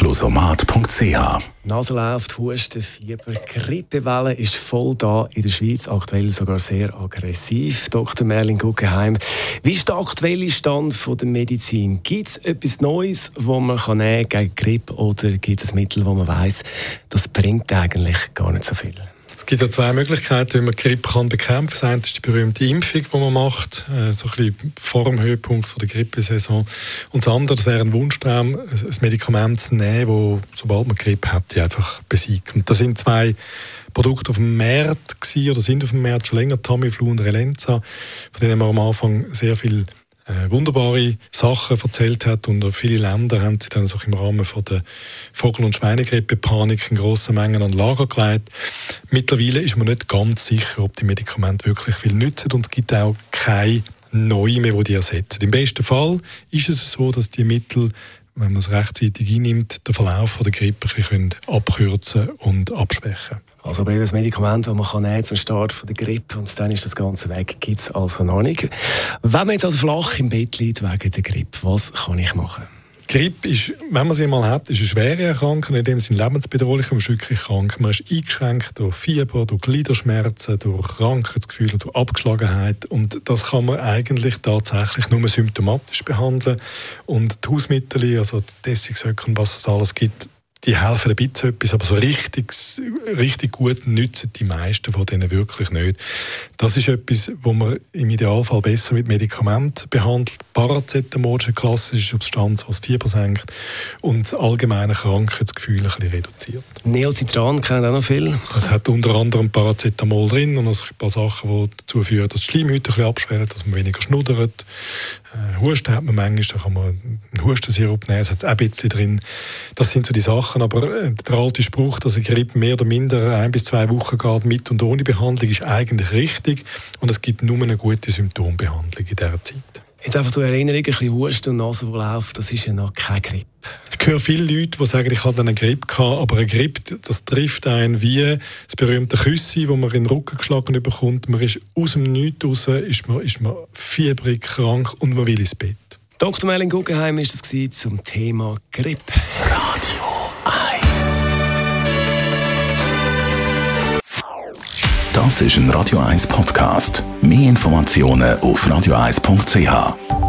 Closomat.ch Nase läuft, Husten, Fieber, Grippewelle ist voll da in der Schweiz, aktuell sogar sehr aggressiv. Dr. Merlin Guggenheim, wie ist der aktuelle Stand der Medizin? Gibt es etwas Neues, das man kann nehmen gegen Grippe oder gibt es ein Mittel, wo man weiß, das bringt eigentlich gar nicht so viel? Gibt ja zwei Möglichkeiten, wie man Grippe kann bekämpfen kann. Das eine ist die berühmte Impfung, die man macht, äh, so ein bisschen vor dem Höhepunkt der Grippesaison. Und das andere, das wäre ein Wunschtraum, ein Medikament zu nehmen, das, sobald man Grippe hat, die einfach besiegt. Und das sind zwei Produkte auf dem Markt gewesen, oder sind auf dem Markt schon länger, Tamiflu und Relenza, von denen wir am Anfang sehr viel wunderbare Sachen erzählt hat und viele Länder haben sie dann so im Rahmen von der Vogel- und Schweinegrippe-Panik in grossen Mengen an Lager gelegt. Mittlerweile ist man nicht ganz sicher, ob die Medikamente wirklich viel nützen und es gibt auch keine neue mehr, die die ersetzen. Im besten Fall ist es so, dass die Mittel wenn man es rechtzeitig einnimmt, den Verlauf der Grippe ein bisschen abkürzen und abschwächen also aber das Medikament, das man kann nehmen zum Start von der Grippe und dann ist das Ganze weg, gibt es also noch nicht. Wenn man jetzt also flach im Bett liegt wegen der Grippe, was kann ich machen? Grippe ist, wenn man sie mal hat, ist eine schwere Erkrankung, in dem Sinne lebensbedrohlich, ist wirklich krank. Man ist eingeschränkt durch Fieber, durch Gliederschmerzen, durch Krankheitsgefühle, durch Abgeschlagenheit und das kann man eigentlich tatsächlich nur symptomatisch behandeln und die Hausmittel, also die Dessigsöcke und was es da alles gibt, die helfen ein bisschen etwas, aber so richtig, richtig gut nützen die meisten von denen wirklich nicht. Das ist etwas, wo man im Idealfall besser mit Medikamenten behandelt. Paracetamol ist eine klassische Substanz, die das Fieber senkt und das allgemeine Krankheitsgefühl ein bisschen reduziert. Neocitran kennen auch noch viel. Es hat unter anderem Paracetamol drin und ein paar Sachen, die dazu führen, dass die Schleimhäute ein bisschen abschwellen, dass man weniger schnuddert. Äh, Husten hat man manchmal, da kann man Hustensirup nehmen, es hat auch ein bisschen drin. Das sind so die Sachen, aber äh, der alte Spruch, dass eine Grippe mehr oder minder ein bis zwei Wochen geht mit und ohne Behandlung, ist eigentlich richtig und es gibt nur eine gute Symptombehandlung in dieser Zeit. Jetzt einfach zur Erinnerung, ein bisschen Husten und Nase, die läuft, das ist ja noch keine Grippe. Ich höre viele Leute, die sagen, ich hatte eine Grippe gehabt, aber eine Grippe, das trifft einen wie das berühmte Küssi, wo man in den Rücken geschlagen bekommt. Man ist aus dem Nichts raus, ist man, ist man fiebrig, krank und man will ins Bett. Dr. Merlin Guggenheim war das zum Thema Grippe. Radio Das ist ein Radio 1 Podcast. Mehr Informationen auf radio1.ch.